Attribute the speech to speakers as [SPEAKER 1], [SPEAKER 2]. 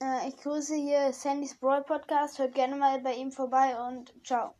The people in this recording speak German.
[SPEAKER 1] Äh, ich grüße hier Sandys Brawl Podcast. Hört gerne mal bei ihm vorbei und ciao.